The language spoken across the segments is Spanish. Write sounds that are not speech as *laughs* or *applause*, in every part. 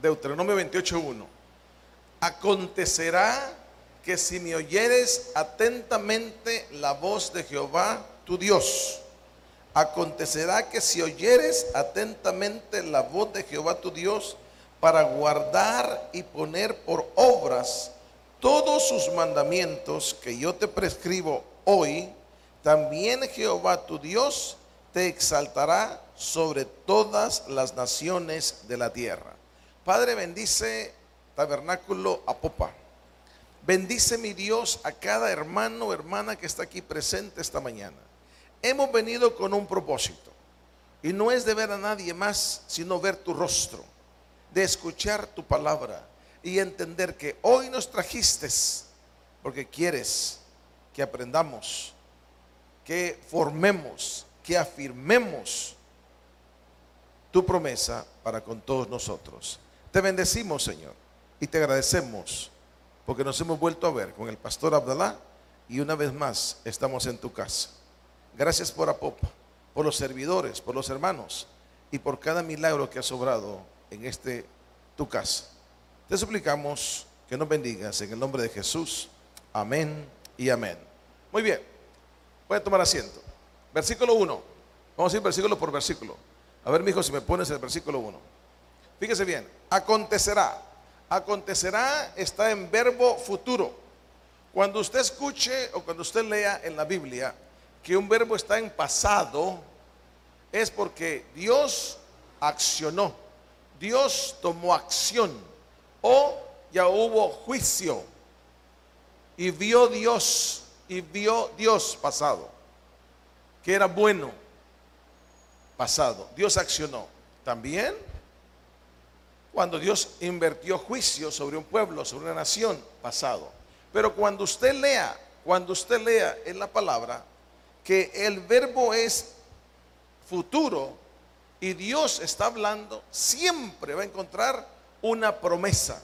Deuteronomio 28.1. Acontecerá que si me oyeres atentamente la voz de Jehová, tu Dios, acontecerá que si oyeres atentamente la voz de Jehová, tu Dios, para guardar y poner por obras todos sus mandamientos que yo te prescribo hoy, también Jehová tu Dios te exaltará sobre todas las naciones de la tierra. Padre, bendice tabernáculo a popa. Bendice mi Dios a cada hermano o hermana que está aquí presente esta mañana. Hemos venido con un propósito y no es de ver a nadie más, sino ver tu rostro, de escuchar tu palabra y entender que hoy nos trajiste porque quieres que aprendamos, que formemos, que afirmemos tu promesa para con todos nosotros. Te bendecimos, Señor, y te agradecemos porque nos hemos vuelto a ver con el pastor Abdalá y una vez más estamos en tu casa. Gracias por Apopa, por los servidores, por los hermanos y por cada milagro que ha sobrado en este tu casa. Te suplicamos que nos bendigas en el nombre de Jesús. Amén y amén. Muy bien, pueden tomar asiento. Versículo 1. Vamos a ir versículo por versículo. A ver, mi hijo, si me pones el versículo 1. Fíjese bien, acontecerá. Acontecerá está en verbo futuro. Cuando usted escuche o cuando usted lea en la Biblia que un verbo está en pasado, es porque Dios accionó, Dios tomó acción o ya hubo juicio y vio Dios y vio Dios pasado, que era bueno pasado. Dios accionó. También cuando Dios invirtió juicio sobre un pueblo, sobre una nación, pasado. Pero cuando usted lea, cuando usted lea en la palabra que el verbo es futuro y Dios está hablando, siempre va a encontrar una promesa,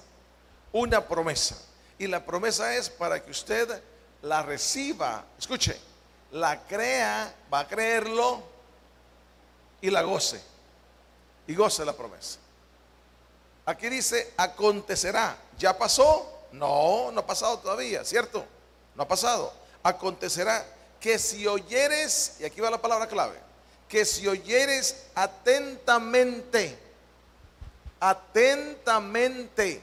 una promesa. Y la promesa es para que usted la reciba, escuche, la crea, va a creerlo y la goce. Y goce la promesa. Aquí dice, acontecerá. ¿Ya pasó? No, no ha pasado todavía, ¿cierto? No ha pasado. Acontecerá que si oyeres, y aquí va la palabra clave, que si oyeres atentamente, atentamente.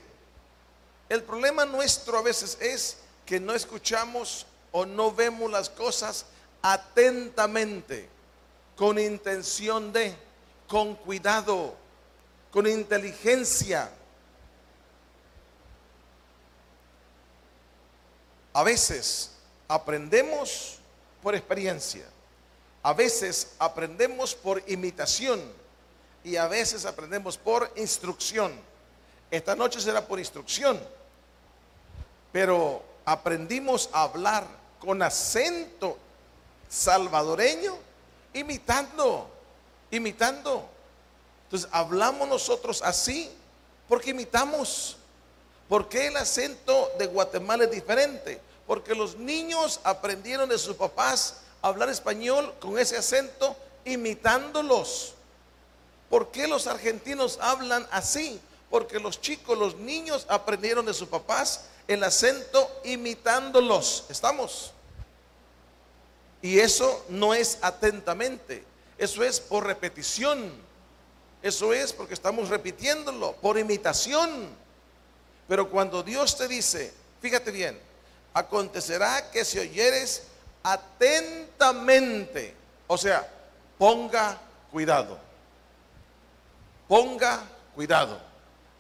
El problema nuestro a veces es que no escuchamos o no vemos las cosas atentamente, con intención de, con cuidado, con inteligencia. A veces aprendemos por experiencia, a veces aprendemos por imitación y a veces aprendemos por instrucción. Esta noche será por instrucción, pero aprendimos a hablar con acento salvadoreño, imitando, imitando. Entonces, hablamos nosotros así porque imitamos. ¿Por qué el acento de Guatemala es diferente? Porque los niños aprendieron de sus papás a hablar español con ese acento imitándolos. ¿Por qué los argentinos hablan así? Porque los chicos, los niños aprendieron de sus papás el acento imitándolos. ¿Estamos? Y eso no es atentamente, eso es por repetición. Eso es porque estamos repitiéndolo por imitación. Pero cuando Dios te dice, fíjate bien, acontecerá que si oyeres atentamente, o sea, ponga cuidado. Ponga cuidado.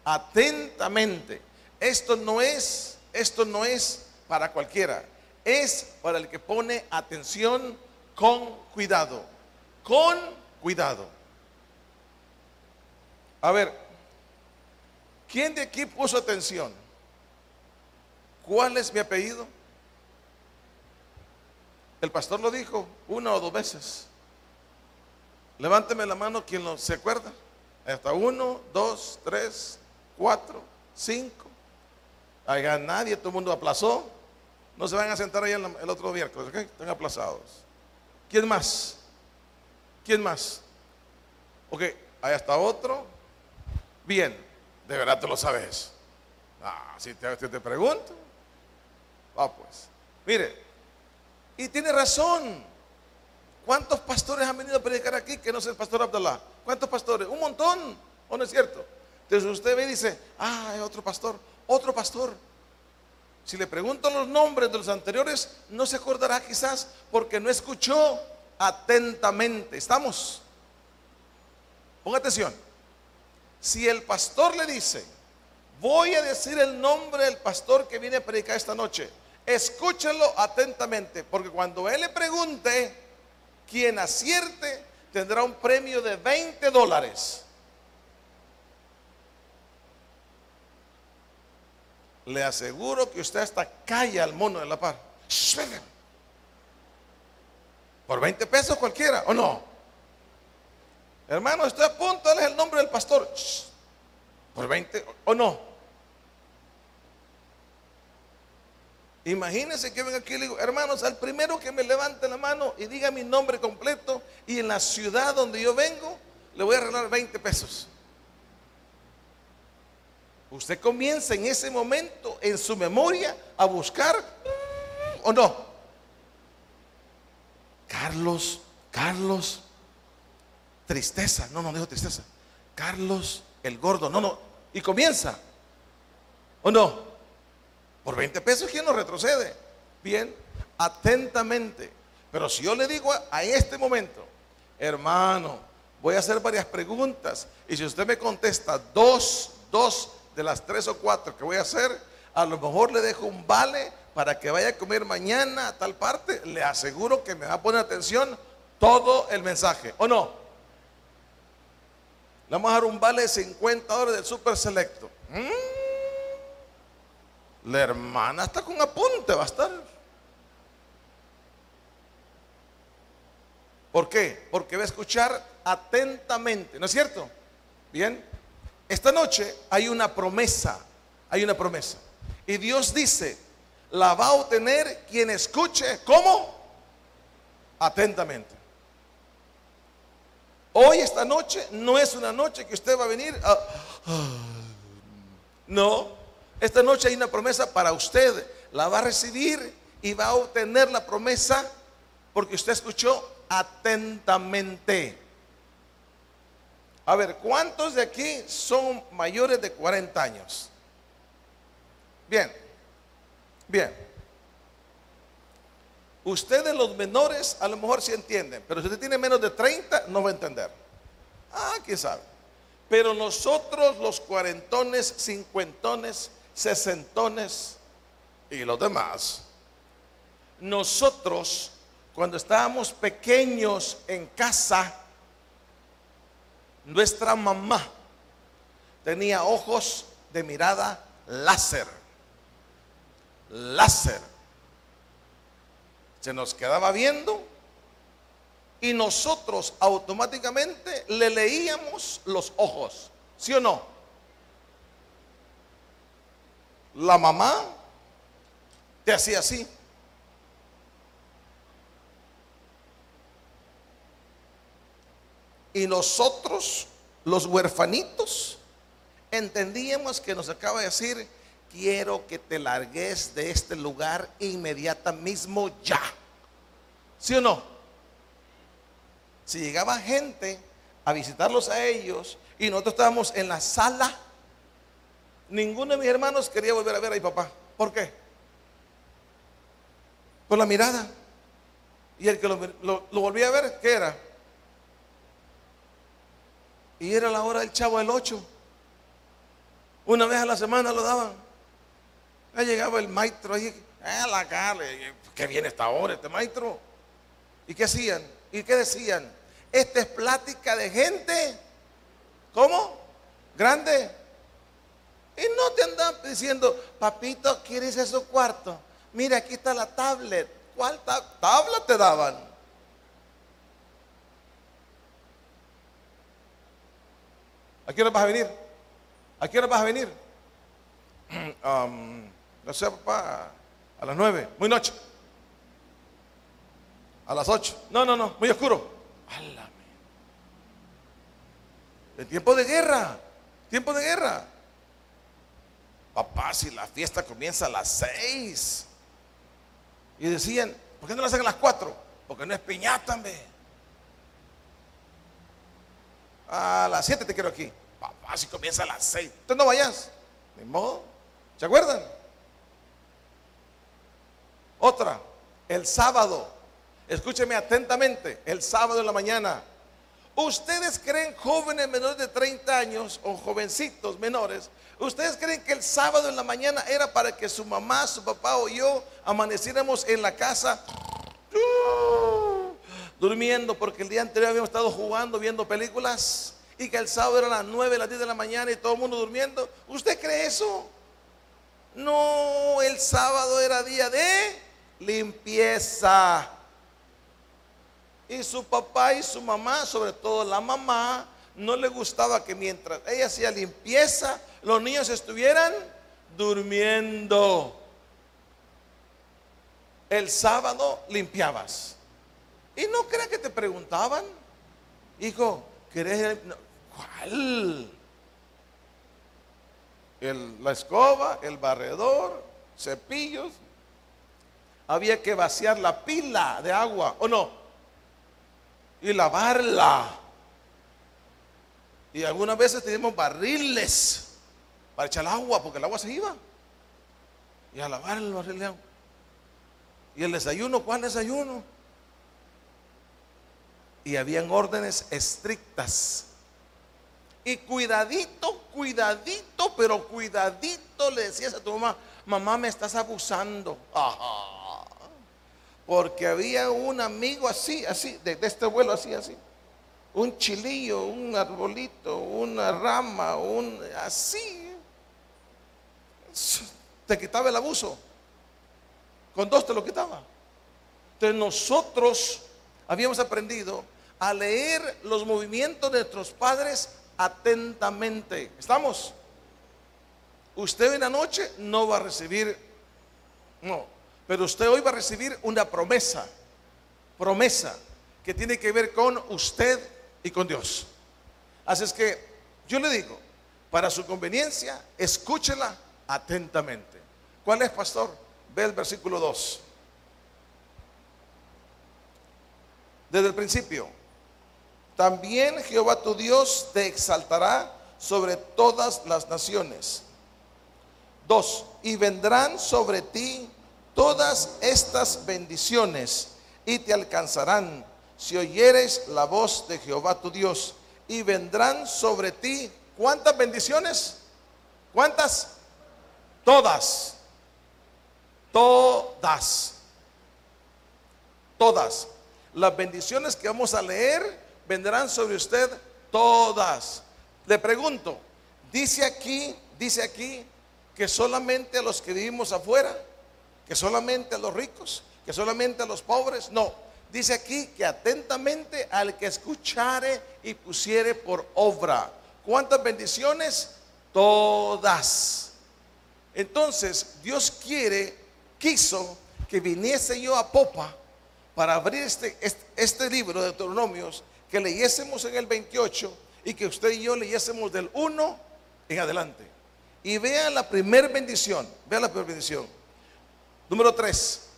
Atentamente. Esto no es, esto no es para cualquiera. Es para el que pone atención con cuidado. Con cuidado. A ver, ¿quién de aquí puso atención? ¿Cuál es mi apellido? El pastor lo dijo una o dos veces. Levánteme la mano quien no se acuerda. Hasta uno, dos, tres, cuatro, cinco. Haya nadie, todo el mundo aplazó. No se van a sentar ahí el, otro miércoles, ¿ok? Están aplazados. ¿Quién más? ¿Quién más? Ok, hay hasta otro. Bien, ¿De verdad tú lo sabes? Ah, si te, te, te pregunto. Ah, pues. Mire, y tiene razón. ¿Cuántos pastores han venido a predicar aquí que no es el pastor Abdallah? ¿Cuántos pastores? Un montón, ¿o no es cierto? Entonces usted ve y dice, ah, hay otro pastor, otro pastor. Si le pregunto los nombres de los anteriores, no se acordará quizás porque no escuchó atentamente. ¿Estamos? Ponga atención. Si el pastor le dice, voy a decir el nombre del pastor que viene a predicar esta noche, escúchenlo atentamente, porque cuando él le pregunte, quien acierte tendrá un premio de 20 dólares. Le aseguro que usted hasta calla al mono de la par. Por 20 pesos cualquiera, ¿o no? Hermano, estoy a punto, es el nombre del pastor. Por 20, ¿o no? Imagínense que venga aquí y le digo, hermanos, al primero que me levante la mano y diga mi nombre completo y en la ciudad donde yo vengo, le voy a regalar 20 pesos. Usted comienza en ese momento en su memoria a buscar o no. Carlos, Carlos, tristeza. No, no dijo tristeza. Carlos el gordo. No, no. Y comienza. ¿O no? Por 20 pesos, ¿quién no retrocede? Bien, atentamente. Pero si yo le digo a, a este momento, hermano, voy a hacer varias preguntas. Y si usted me contesta dos, dos de las tres o cuatro que voy a hacer, a lo mejor le dejo un vale para que vaya a comer mañana a tal parte. Le aseguro que me va a poner atención todo el mensaje. ¿O no? Le vamos a dar un vale de 50 dólares del super selecto. Mm. La hermana está con apunte, va a estar. ¿Por qué? Porque va a escuchar atentamente, ¿no es cierto? Bien. Esta noche hay una promesa, hay una promesa. Y Dios dice, la va a obtener quien escuche, ¿cómo? Atentamente. Hoy, esta noche, no es una noche que usted va a venir a... No, esta noche hay una promesa para usted. La va a recibir y va a obtener la promesa porque usted escuchó atentamente. A ver, ¿cuántos de aquí son mayores de 40 años? Bien, bien. Ustedes los menores a lo mejor sí entienden, pero si usted tiene menos de 30 no va a entender. Ah, quién sabe. Pero nosotros los cuarentones, cincuentones, sesentones y los demás, nosotros cuando estábamos pequeños en casa, nuestra mamá tenía ojos de mirada láser. Láser. Se nos quedaba viendo y nosotros automáticamente le leíamos los ojos. ¿Sí o no? La mamá te hacía así. Y nosotros, los huerfanitos, entendíamos que nos acaba de decir, quiero que te largues de este lugar inmediata mismo ya. ¿Sí o no? Si llegaba gente a visitarlos a ellos y nosotros estábamos en la sala, ninguno de mis hermanos quería volver a ver a mi papá. ¿Por qué? Por la mirada. Y el que lo, lo, volvía a ver, ¿qué era? Y era la hora del chavo del 8. Una vez a la semana lo daban. Ahí llegaba el maestro ahí, a la cara, que viene esta hora este maestro. ¿Y qué hacían? ¿Y qué decían? Esta es plática de gente, ¿cómo? Grande. Y no te andan diciendo, papito, ¿quieres irse a su cuarto? Mira, aquí está la tablet. ¿Cuál tablet te daban? ¿A qué hora vas a venir? ¿A qué vas a venir? *clears throat* Um, no sé, papá, a las nueve, muy noche. A las ocho. No, no, no, muy oscuro. En tiempo de guerra, tiempo de guerra. papá, si la fiesta comienza a las seis. Y decían, ¿por qué no la hacen a las cuatro? Porque no es piñata, hombre. A las siete te quiero aquí. Papá, si comienza a las seis. Entonces no vayas. Ni modo. ¿Se acuerdan? Otra, el sábado. Escúcheme atentamente. El sábado en la mañana. ¿Ustedes creen jóvenes menores de 30 años o jovencitos menores? ¿Ustedes creen que el sábado en la mañana era para que su mamá, su papá o yo amaneciéramos en la casa durmiendo porque el día anterior habíamos estado jugando, viendo películas y que el sábado era las 9, las 10 de la mañana y todo el mundo durmiendo? ¿Usted cree eso? No, el sábado era día de limpieza. Y su papá y su mamá, sobre todo la mamá, no le gustaba que mientras ella hacía limpieza, los niños estuvieran durmiendo. El sábado limpiabas. Y no crea que te preguntaban, hijo, ¿querés? ¿Cuál? la escoba, el barredor, cepillos. Había que vaciar la pila de agua, ¿o no? y lavarla. Y algunas veces teníamos barriles para echar agua, porque el agua se iba. Y a lavar el barril de agua. Y el desayuno, ¿cuál desayuno? Y habían órdenes estrictas. Y cuidadito, cuidadito, pero cuidadito le decías a tu mamá, mamá me estás abusando. Ajá porque había un amigo así, así, de, este vuelo así, así. Un chilillo, un arbolito, una rama, un así. Te quitaba el abuso. Con dos te lo quitaba. Entonces nosotros habíamos aprendido a leer los movimientos de nuestros padres atentamente. ¿Estamos? Usted en la noche no va a recibir, no, pero usted hoy va a recibir una promesa, promesa que tiene que ver con usted y con Dios. Así es que yo le digo, para su conveniencia, escúchela atentamente. ¿Cuál es, pastor? Ve el versículo 2. Desde el principio, también Jehová tu Dios te exaltará sobre todas las naciones. Dos, y vendrán sobre ti todas estas bendiciones y te alcanzarán si oyeres la voz de Jehová tu Dios y vendrán sobre ti. ¿Cuántas bendiciones? ¿Cuántas? Todas. Todas. Todas. Las bendiciones que vamos a leer vendrán sobre usted todas. Le pregunto, dice aquí, dice aquí que solamente a los que vivimos afuera que solamente a los ricos, que solamente a los pobres. No, dice aquí que atentamente al que escuchare y pusiere por obra. ¿Cuántas bendiciones? Todas. Entonces, Dios quiere, quiso que viniese yo a Popa para abrir este, este, este libro de Deuteronomios, que leyésemos en el 28 y que usted y yo leyésemos del 1 en adelante. Y vean la primera bendición, vean la primera bendición. Número 3.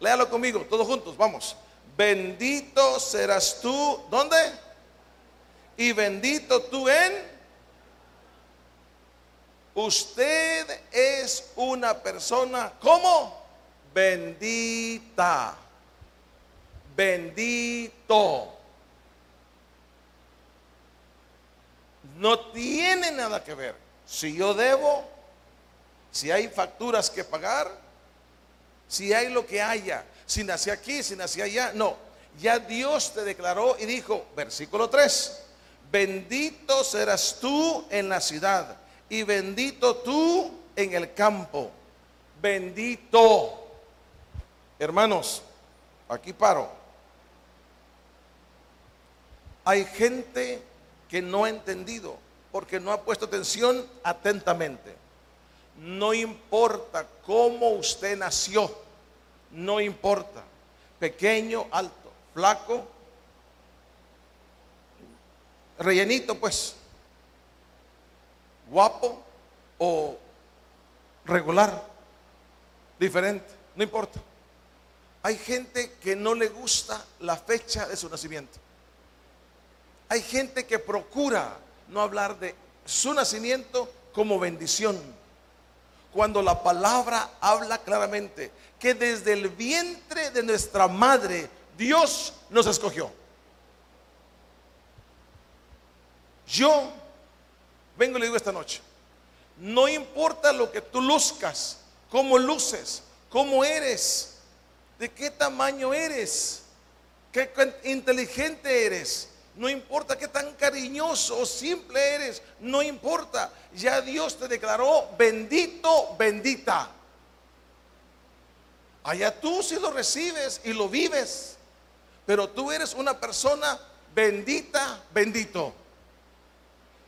Léalo conmigo, todos juntos, vamos. Bendito serás tú, ¿dónde? Y bendito tú en... Usted es una persona, ¿cómo? Bendita. Bendito. No tiene nada que ver. Si yo debo, si hay facturas que pagar, si hay lo que haya, si nací aquí, si nací allá. No, ya Dios te declaró y dijo, versículo 3, bendito serás tú en la ciudad y bendito tú en el campo. Bendito. Hermanos, aquí paro. Hay gente que no ha entendido porque no ha puesto atención atentamente. No importa cómo usted nació, no importa. Pequeño, alto, flaco, rellenito pues, guapo o regular, diferente, no importa. Hay gente que no le gusta la fecha de su nacimiento. Hay gente que procura no hablar de su nacimiento como bendición. Cuando la palabra habla claramente que desde el vientre de nuestra madre Dios nos escogió. Yo vengo y le digo esta noche, no importa lo que tú luzcas, cómo luces, cómo eres, de qué tamaño eres, qué inteligente eres, no importa qué tan cariñoso o simple eres, no importa. Ya Dios te declaró bendito, bendita. Allá tú si lo recibes y lo vives, pero tú eres una persona bendita, bendito.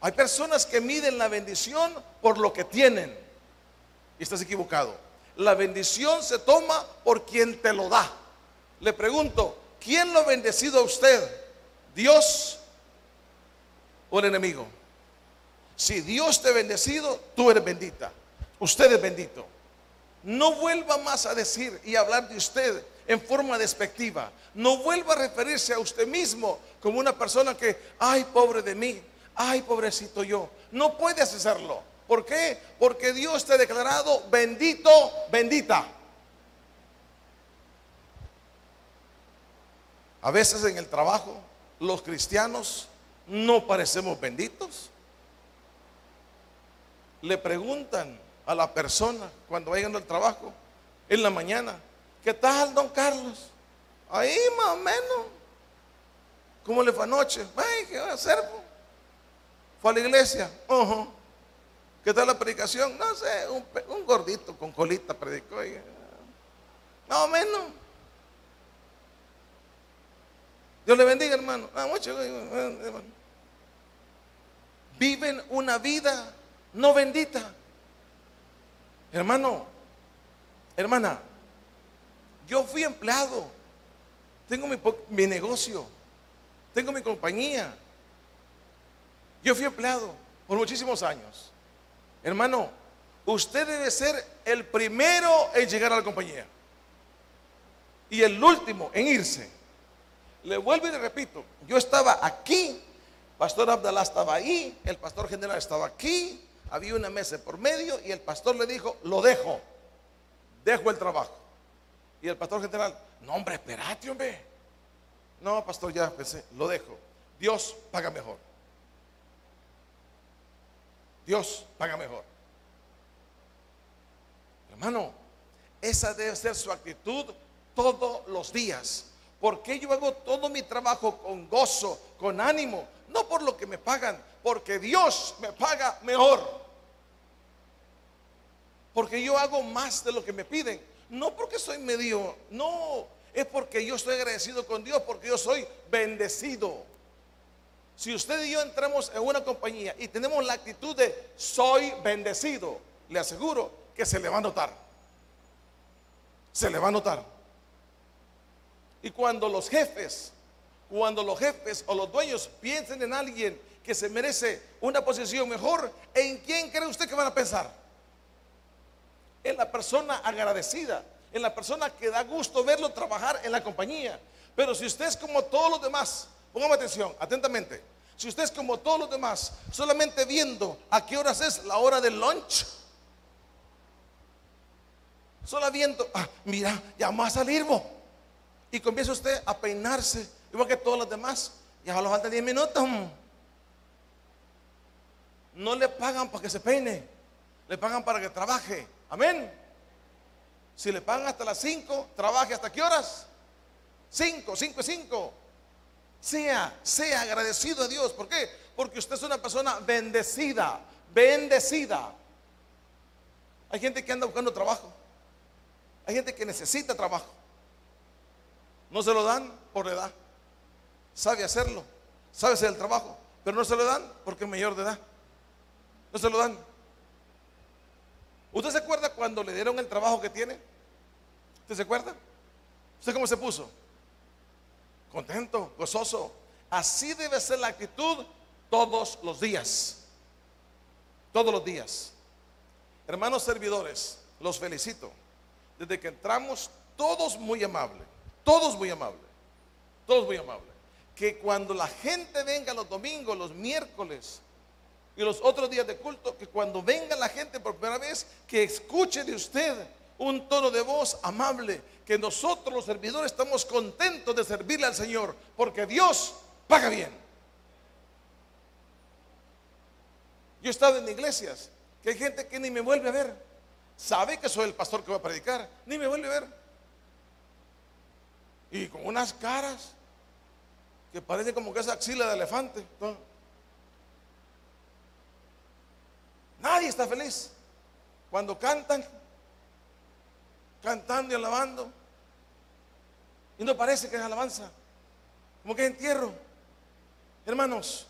Hay personas que miden la bendición por lo que tienen. Y estás equivocado. La bendición se toma por quien te lo da. Le pregunto, ¿quién lo ha bendecido a usted? ¿Dios o el enemigo? Si Dios te ha bendecido, tú eres bendita. Usted es bendito. No vuelva más a decir y hablar de usted en forma despectiva. No vuelva a referirse a usted mismo como una persona que, ay, pobre de mí, ay, pobrecito yo. No puedes hacerlo. ¿Por qué? Porque Dios te ha declarado bendito, bendita. A veces en el trabajo los cristianos no parecemos benditos. Le preguntan a la persona cuando vayan al trabajo en la mañana, ¿qué tal, don Carlos? Ahí más o menos. ¿Cómo le fue anoche? Ay, ¿qué va a hacer? ¿Fue a la iglesia? ¿Qué tal la predicación? No sé, un, gordito con colita predicó. Más o menos. Dios le bendiga, hermano. Ah, mucho, Viven una vida no bendita. Hermano, hermana, yo fui empleado. Tengo mi, mi negocio. Tengo mi compañía. Yo fui empleado por muchísimos años. Hermano, usted debe ser el primero en llegar a la compañía y el último en irse. Le vuelvo y le repito, yo estaba aquí, Pastor Abdalá estaba ahí, el pastor general estaba aquí, había una mesa por medio y el pastor le dijo, lo dejo, dejo el trabajo. Y el pastor general, no hombre, espérate hombre. No, pastor, ya pensé, lo dejo. Dios paga mejor. Dios paga mejor. Hermano, esa debe ser su actitud todos los días. Porque yo hago todo mi trabajo con gozo, con ánimo, no por lo que me pagan, porque Dios me paga mejor. Porque yo hago más de lo que me piden, no porque soy medio, no, es porque yo estoy agradecido con Dios, porque yo soy bendecido. Si usted y yo entramos en una compañía y tenemos la actitud de soy bendecido, le aseguro que se le va a notar. Se le va a notar. Y cuando los jefes, cuando los jefes o los dueños piensen en alguien que se merece una posición mejor, ¿en quién cree usted que van a pensar? En la persona agradecida, en la persona que da gusto verlo trabajar en la compañía. Pero si usted es como todos los demás, póngame atención, atentamente. Si usted es como todos los demás, solamente viendo a qué horas es la hora del lunch, solo viendo, ah, mira, ya va a salir vos. Y comienza usted a peinarse, igual que todos los demás. Ya solo falta 10 minutos. No le pagan para que se peine, le pagan para que trabaje. Amén. Si le pagan hasta las 5, trabaje hasta qué horas? 5, 5 y 5. Sea, sea agradecido a Dios. ¿Por qué? Porque usted es una persona bendecida, bendecida. Hay gente que anda buscando trabajo. Hay gente que necesita trabajo. No se lo dan por edad. Sabe hacerlo. Sabe hacer el trabajo. Pero no se lo dan porque es mayor de edad. No se lo dan. ¿Usted se acuerda cuando le dieron el trabajo que tiene? ¿Usted se acuerda? ¿Usted cómo se puso? contento, gozoso. Así debe ser la actitud todos los días. Todos los días. Hermanos servidores, los felicito. Desde que entramos, todos muy amables, todos muy amables, todos muy amables. Que cuando la gente venga los domingos, los miércoles y los otros días de culto, que cuando venga la gente por primera vez, que escuche de usted un tono de voz amable, que nosotros los servidores estamos contentos de servirle al Señor, porque Dios paga bien. Yo he estado en iglesias que hay gente que ni me vuelve a ver. Sabe que soy el pastor que va a predicar, ni me vuelve a ver. Y con unas caras que parece como que es axila de elefante. Nadie está feliz. Cuando cantan, cantando y alabando. Y no parece que es alabanza, como que es entierro. Hermanos,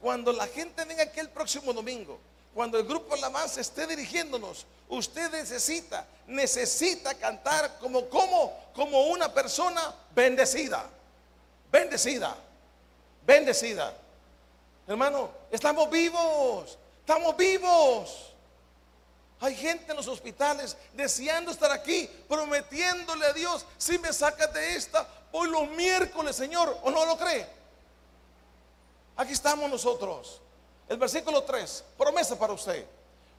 cuando la gente venga aquí el próximo domingo, cuando el grupo alabanza esté dirigiéndonos, usted necesita, necesita cantar como, como, como una persona bendecida, bendecida, bendecida. Hermano, estamos vivos, estamos vivos. Hay gente en los hospitales deseando estar aquí, prometiéndole a Dios, si me sacas de esta, hoy los miércoles, Señor, ¿o no lo cree? Aquí estamos nosotros. El versículo 3, promesa para usted.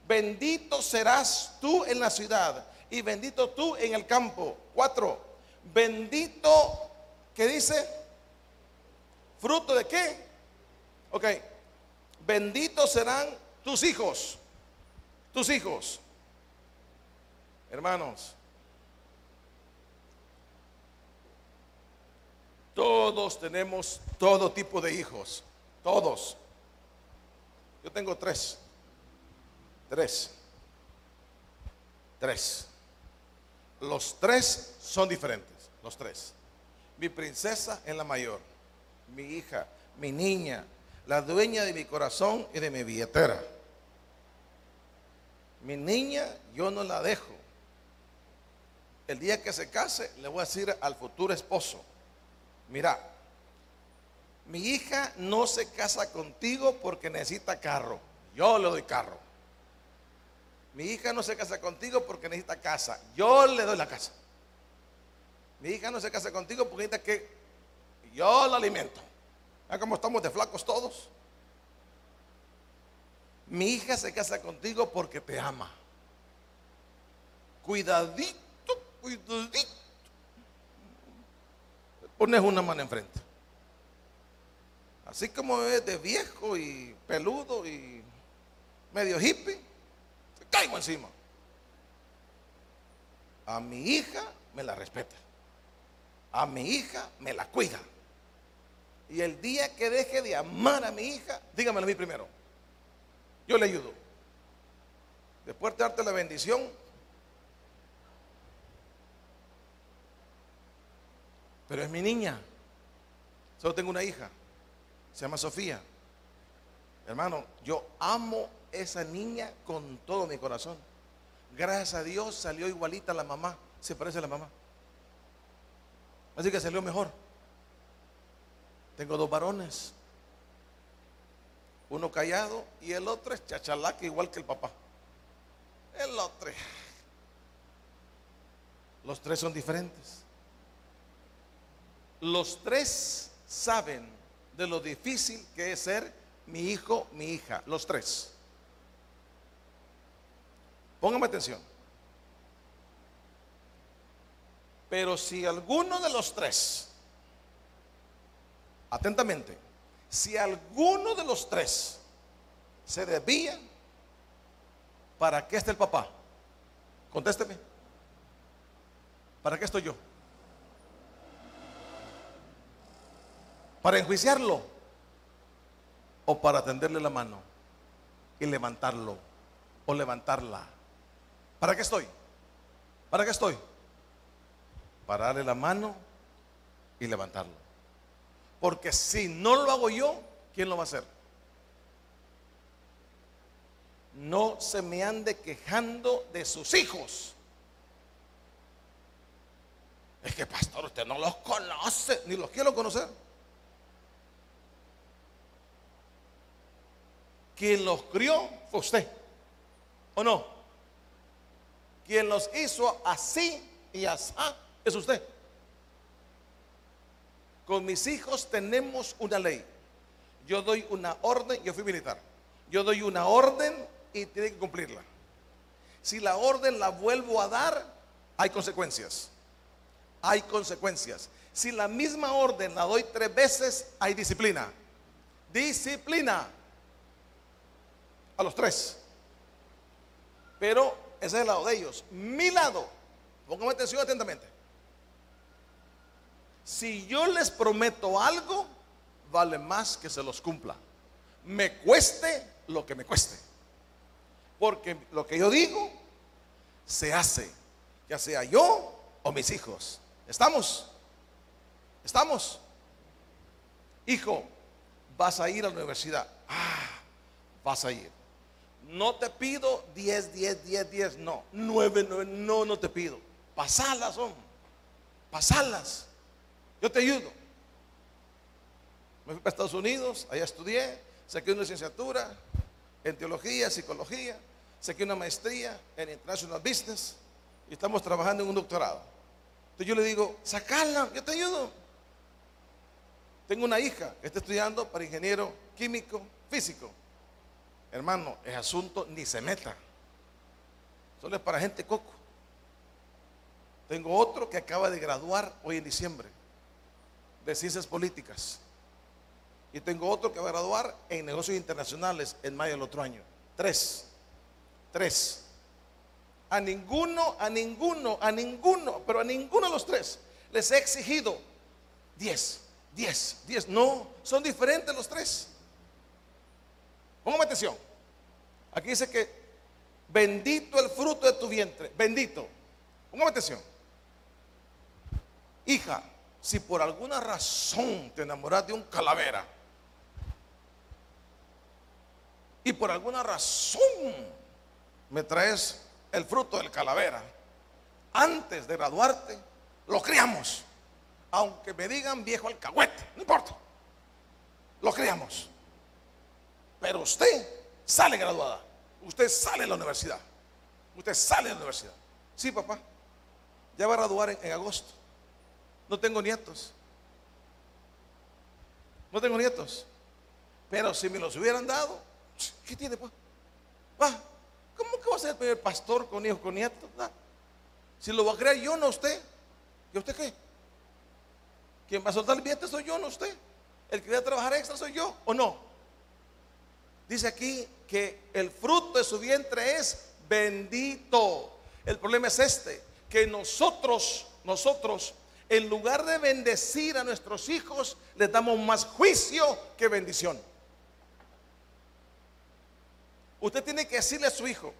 Bendito serás tú en la ciudad y bendito tú en el campo. 4. Bendito, ¿qué dice? ¿Fruto de qué? Ok. Benditos serán tus hijos tus hijos. Hermanos, todos tenemos todo tipo de hijos, todos. Yo tengo tres, tres, tres. Los tres son diferentes, los tres. Mi princesa es la mayor, mi hija, mi niña, la dueña de mi corazón y de mi billetera. Mi niña yo no la dejo. El día que se case le voy a decir al futuro esposo, mira, mi hija no se casa contigo porque necesita carro. Yo le doy carro. Mi hija no se casa contigo porque necesita casa. Yo le doy la casa. Mi hija no se casa contigo porque necesita que yo la alimento. ¿Ven cómo estamos de flacos todos? Mi hija se casa contigo porque te ama. Cuidadito, cuidadito. Pones una mano enfrente. Así como es de viejo y peludo y medio hippie, se caigo encima. A mi hija me la respeta. A mi hija me la cuida. Y el día que deje de amar a mi hija, dígamelo a mí primero. Yo le ayudo. Después de darte la bendición, pero es mi niña. Solo tengo una hija. Se llama Sofía. Hermano, yo amo esa niña con todo mi corazón. Gracias a Dios salió igualita a la mamá. Se parece a la mamá. Así que salió mejor. Tengo dos varones. Uno callado y el otro es chachalaca igual que el papá. El otro. Los tres son diferentes. Los tres saben de lo difícil que es ser mi hijo, mi hija. Los tres. Póngame atención. Pero si alguno de los tres, atentamente, si alguno de los tres se desvía, ¿para qué está el papá? Contésteme. ¿Para qué estoy yo? ¿Para enjuiciarlo? ¿O para tenderle la mano y levantarlo? ¿O levantarla? ¿Para qué estoy? ¿Para qué estoy? Para darle la mano y levantarlo. Porque si no lo hago yo, ¿quién lo va a hacer? No se me ande quejando de sus hijos. Es que pastor, usted no los conoce, ni los quiero conocer. Quien los crió fue usted, ¿o no? Quien los hizo así y así es usted. Con mis hijos tenemos una ley. Yo doy una orden, yo fui militar. Yo doy una orden y tiene que cumplirla. Si la orden la vuelvo a dar, hay consecuencias. Hay consecuencias. Si la misma orden la doy tres veces, hay disciplina. Disciplina. A los tres. Pero ese es el lado de ellos. Mi lado, póngame atención atentamente. Si yo les prometo algo, vale más que se los cumpla. Me cueste lo que me cueste. Porque lo que yo digo se hace, ya sea yo o mis hijos. ¿Estamos? ¿Estamos? Hijo, vas a ir a la universidad. Ah, vas a ir. No te pido 10, 10, 10, 10, no. 9, 9, no, no te pido. Pasalas, son. Pasalas. Yo te ayudo. Me fui para Estados Unidos, allá estudié, saqué una licenciatura en teología, psicología, saqué una maestría en International Business y estamos trabajando en un doctorado. Entonces yo le digo, sacala, yo te ayudo. Tengo una hija que está estudiando para ingeniero químico físico. Hermano, es asunto ni se meta. Solo es para gente coco. Tengo otro que acaba de graduar hoy en diciembre de ciencias políticas. Y tengo otro que va a graduar en negocios internacionales en mayo del otro año. Tres. Tres. A ninguno, a ninguno, a ninguno, pero a ninguno de los tres les he exigido diez, diez, diez. No, son diferentes los tres. Póngame atención. Aquí dice que bendito el fruto de tu vientre. Bendito. Póngame atención. Hija, si por alguna razón te enamoras de un calavera y por alguna razón me traes el fruto del calavera, antes de graduarte, lo criamos. Aunque me digan viejo alcahuete, no importa. Lo criamos. Pero usted sale graduada. Usted sale de la universidad. Usted sale de la universidad. Sí, papá. Ya va a graduar en agosto. No tengo nietos. No tengo nietos. Pero si me los hubieran dado, ¿qué tiene pues? ¿Cómo que va a ser el primer pastor con hijos, con nietos? Si lo va a crear yo, no usted. ¿Y usted qué? ¿Quién va a soltar el billete soy yo, no usted. El que va a trabajar extra soy yo, ¿o no? Dice aquí que el fruto de su vientre es bendito. El problema es este, que nosotros, nosotros en lugar de bendecir a nuestros hijos, les damos más juicio que bendición. Usted tiene que decirle a su hijo,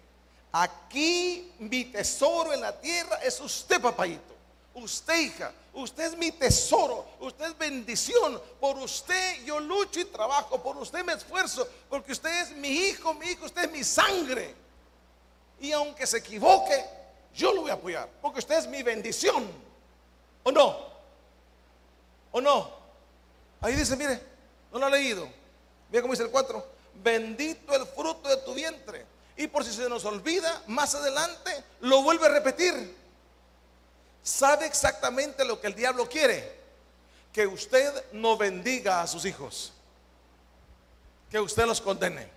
aquí mi tesoro en la tierra es usted, papayito. Usted, hija, usted es mi tesoro, usted es bendición. Por usted yo lucho y trabajo, por usted me esfuerzo, porque usted es mi hijo, mi hijo, usted es mi sangre. Y aunque se equivoque, yo lo voy a apoyar, porque usted es mi bendición. ¿O no? ¿O no? Ahí dice, mire, no lo ha leído. Mira cómo dice el 4. Bendito el fruto de tu vientre. Y por si se nos olvida, más adelante lo vuelve a repetir. Sabe exactamente lo que el diablo quiere. Que usted no bendiga a sus hijos. Que usted los condene.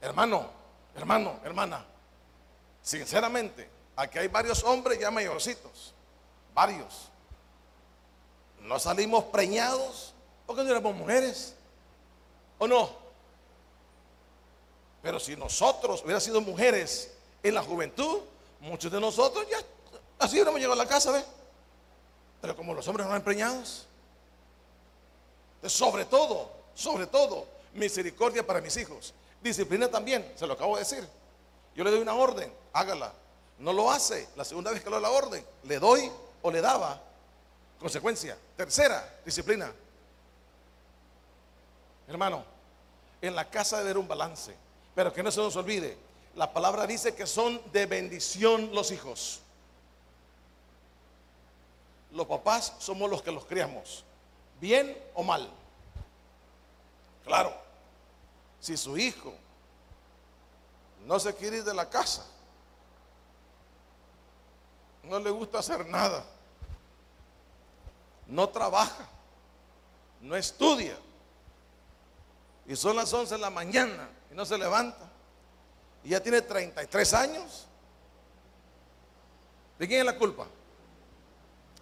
Hermano, hermano, hermana. Sinceramente, aquí hay varios hombres ya mayorcitos varios. No salimos preñados porque no éramos mujeres. ¿O no? Pero si nosotros hubiéramos sido mujeres en la juventud, muchos de nosotros ya así hubiéramos llegado a la casa, ¿ve? Pero como los hombres no eran preñados, sobre todo, sobre todo, misericordia para mis hijos. Disciplina también, se lo acabo de decir. Yo le doy una orden, hágala. No lo hace, la segunda vez que le doy la orden, le doy o le daba consecuencia. Tercera, disciplina. Hermano, en la casa debe haber un balance, pero que no se nos olvide, la palabra dice que son de bendición los hijos. Los papás somos los que los criamos, bien o mal. Claro, si su hijo no se quiere ir de la casa no le gusta hacer nada, no trabaja, no estudia, y son las 11 de la mañana y no se levanta, y ya tiene 33 años, ¿de quién es la culpa?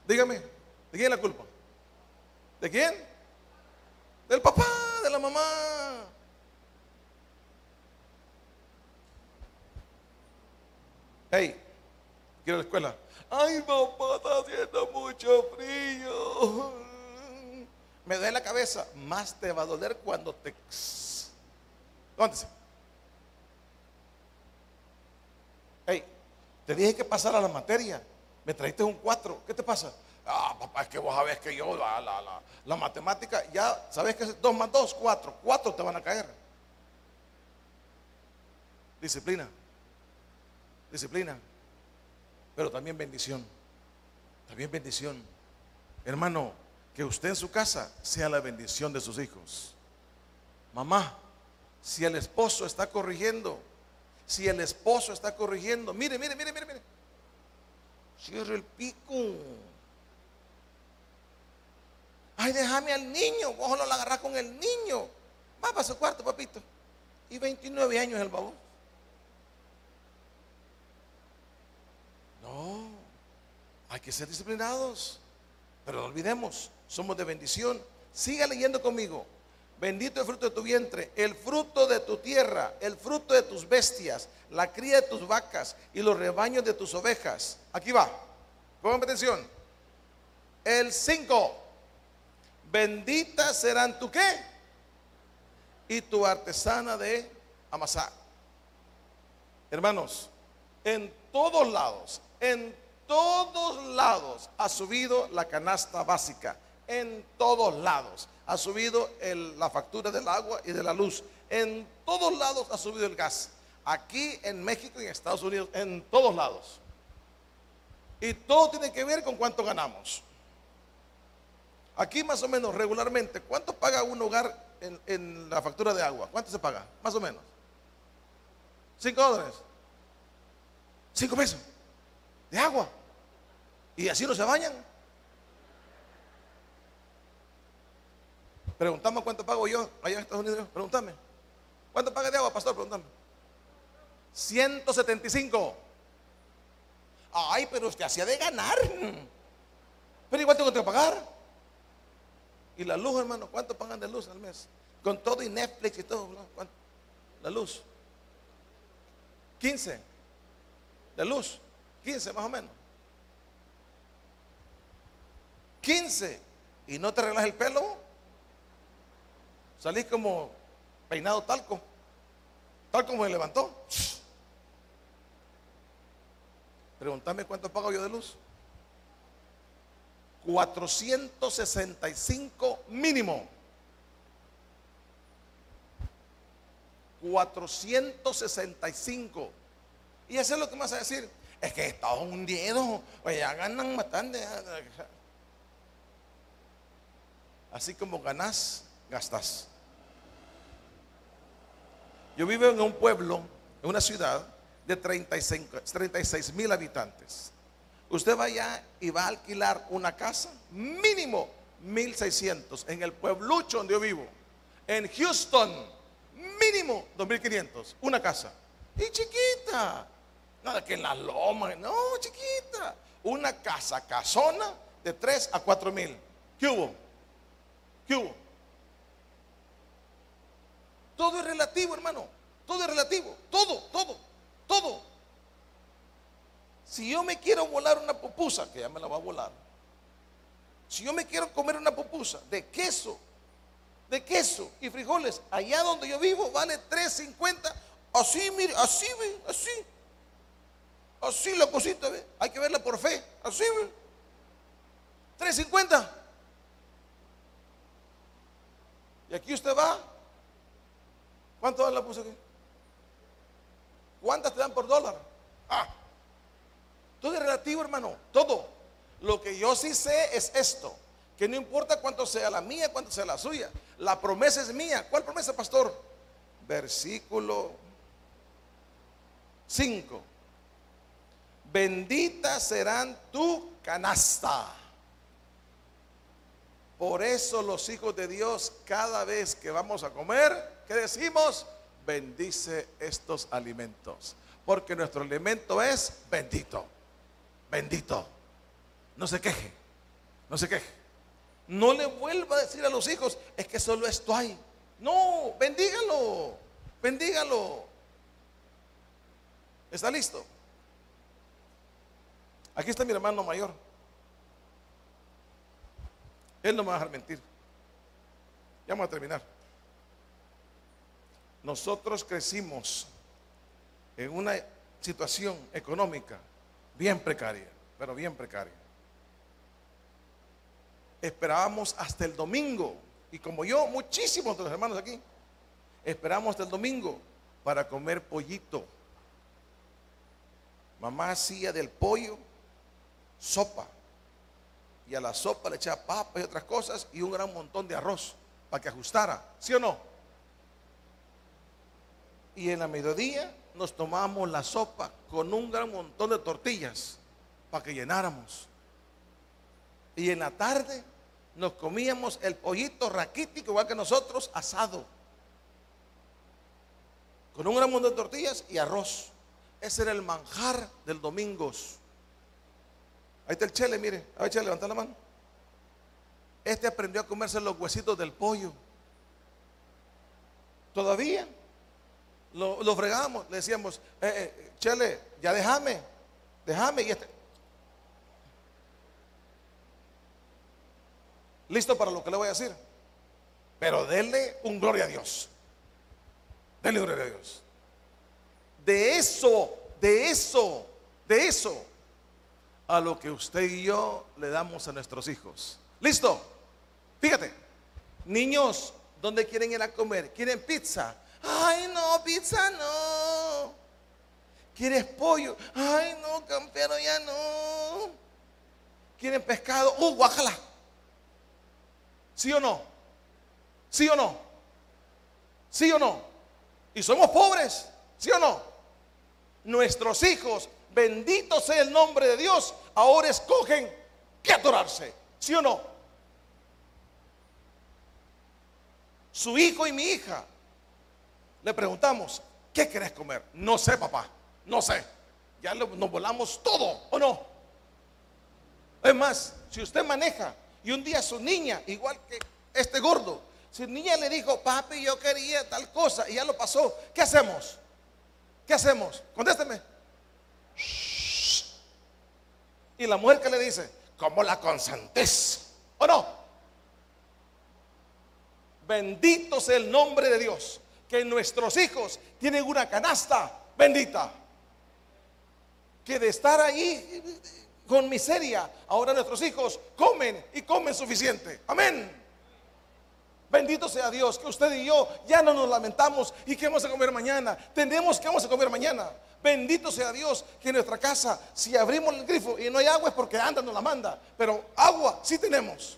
Dígame, ¿de quién es la culpa? ¿De quién? Del papá, de la mamá. Hey, quiero la escuela. Ay, papá, está haciendo mucho frío. Me duele la cabeza. Más te va a doler cuando te. Levántese. Hey, te dije que pasara la materia. Me trajiste un 4. ¿Qué te pasa? Ah, papá, es que vos sabés que yo, la, la, la, matemática, ya sabes que es 2 más 2, 4. 4 te van a caer. Disciplina. Disciplina. Pero también bendición. También bendición. Hermano, que usted en su casa sea la bendición de sus hijos. Mamá, si el esposo está corrigiendo, si el esposo está corrigiendo, mire, mire, mire, mire, mire. Cierre el pico. Ay, déjame al niño. Vos lo agarrás con el niño. Va para su cuarto, papito. Y 29 años el babón. No. Hay que ser disciplinados. Pero no olvidemos, somos de bendición. Siga leyendo conmigo. Bendito el fruto de tu vientre, el fruto de tu tierra, el fruto de tus bestias, la cría de tus vacas y los rebaños de tus ovejas. Aquí va. Pongan atención. El 5. Bendita serán tu qué? Y tu artesana de amasar. Hermanos, en todos lados, en todos lados ha subido la canasta básica. En todos lados ha subido la factura del agua y de la luz. En todos lados ha subido el gas. Aquí en México y en Estados Unidos, en todos lados. Y todo tiene que ver con cuánto ganamos. Aquí más o menos regularmente, ¿cuánto paga un hogar en, la factura de agua? ¿Cuánto se paga? Más o menos. ¿Cinco dólares? ¿Cinco pesos? De agua. ¿Y así no se bañan? Preguntame cuánto pago yo allá en Estados Unidos. Pregúntame. ¿Cuánto paga de agua, pastor? Pregúntame. 175. Ay, pero usted hacía de ganar. Pero igual tengo que pagar. Y la luz, hermano, ¿cuánto pagan de luz al mes? Con todo y Netflix y todo. ¿cuánto? La luz. 15 de luz. 15 más o menos. 15. ¿Y no te arreglas el pelo? Salís como peinado talco. Tal como me levantó. Pregúntame cuánto pago yo de luz. 465 mínimo. 465. Y eso es lo que me vas a decir. Es que Estados hundido. Oye, ya ganan bastante. Así como ganas, gastas. Yo vivo en un pueblo, en una ciudad de 36 mil habitantes. Usted va allá y va a alquilar una casa, mínimo 1600 en el pueblucho donde yo vivo. En Houston, mínimo 2500, una casa. Y chiquita, nada que en las lomas, no, chiquita. Una casa casona de 3 a 4 mil. ¿Qué hubo? ¿Qué hubo? Todo es relativo, hermano. Todo es relativo. Todo, todo, todo. Si yo me quiero volar una pupusa, que ya me la va a volar. Si yo me quiero comer una pupusa de queso, de queso y frijoles, allá donde yo vivo vale 3.50. Así, mire, así, ve, así. Así la cosita, ve. Hay que verla por fe. Así, ve. 3.50. Y aquí usted va. ¿Cuánto vale la pupusa aquí? ¿Cuántas te dan por dólar? Ah, todo es relativo, hermano. Todo. Lo que yo sí sé es esto. Que no importa cuánto sea la mía, cuánto sea la suya. La promesa es mía. ¿Cuál promesa, pastor? Versículo 5. Bendita serán tu canasta. Por eso los hijos de Dios, cada vez que vamos a comer, ¿qué decimos? Bendice estos alimentos. Porque nuestro alimento es bendito. Bendito. No se queje. No se queje. No le vuelva a decir a los hijos, es que solo esto hay. No, bendígalo. Bendígalo. ¿Está listo? Aquí está mi hermano mayor. Él no me va a dejar mentir. Ya vamos a terminar. Nosotros crecimos en una situación económica bien precaria, pero bien precaria. Esperábamos hasta el domingo, y como yo, muchísimos de los hermanos aquí, esperamos hasta el domingo para comer pollito. Mamá hacía del pollo sopa y a la sopa le echaba papas y otras cosas y un gran montón de arroz para que ajustara, ¿sí o no? Y en la mediodía nos tomábamos la sopa con un gran montón de tortillas para que llenáramos. Y en la tarde nos comíamos el pollito raquítico, igual que nosotros, asado. Con un gran montón de tortillas y arroz. Ese era el manjar del domingos. Ahí está el chele, mire. A ver, chele, levanta la mano. Este aprendió a comerse los huesitos del pollo. Todavía lo, lo fregábamos. Le decíamos, eh, eh, chele, ya déjame, déjame. Y este. Listo para lo que le voy a decir. Pero denle un gloria a Dios. Denle gloria a Dios. De eso, de eso, de eso a lo que usted y yo le damos a nuestros hijos. ¿Listo? Fíjate, niños, ¿dónde quieren ir a comer? ¿Quieren pizza? Ay, no, pizza no. ¿Quieres pollo? Ay, no, campero, ya no. ¿Quieren pescado? Uh, guájala. ¿Sí o no? ¿Sí o no? ¿Sí o no? Y somos pobres, ¿sí o no? Nuestros hijos bendito sea el nombre de Dios, ahora escogen que adorarse. ¿Sí o no? Su hijo y mi hija le preguntamos, ¿qué querés comer? No sé, papá, no sé. Ya nos volamos todo, ¿o no? Es más, si usted maneja y un día su niña, igual que este gordo, si niña le dijo, papi, yo quería tal cosa y ya lo pasó, ¿qué hacemos? ¿Qué hacemos? Contésteme. Y la mujer que le dice, ¿cómo la consentís? ¿O no? Bendito sea el nombre de Dios, que nuestros hijos tienen una canasta bendita. Que de estar ahí con miseria, ahora nuestros hijos comen y comen suficiente. Amén. Bendito sea Dios, que usted y yo ya no nos lamentamos y que vamos a comer mañana. Tenemos que vamos a comer mañana. Bendito sea Dios que en nuestra casa, si abrimos el grifo y no hay agua es porque anda, nos la manda. Pero agua sí tenemos.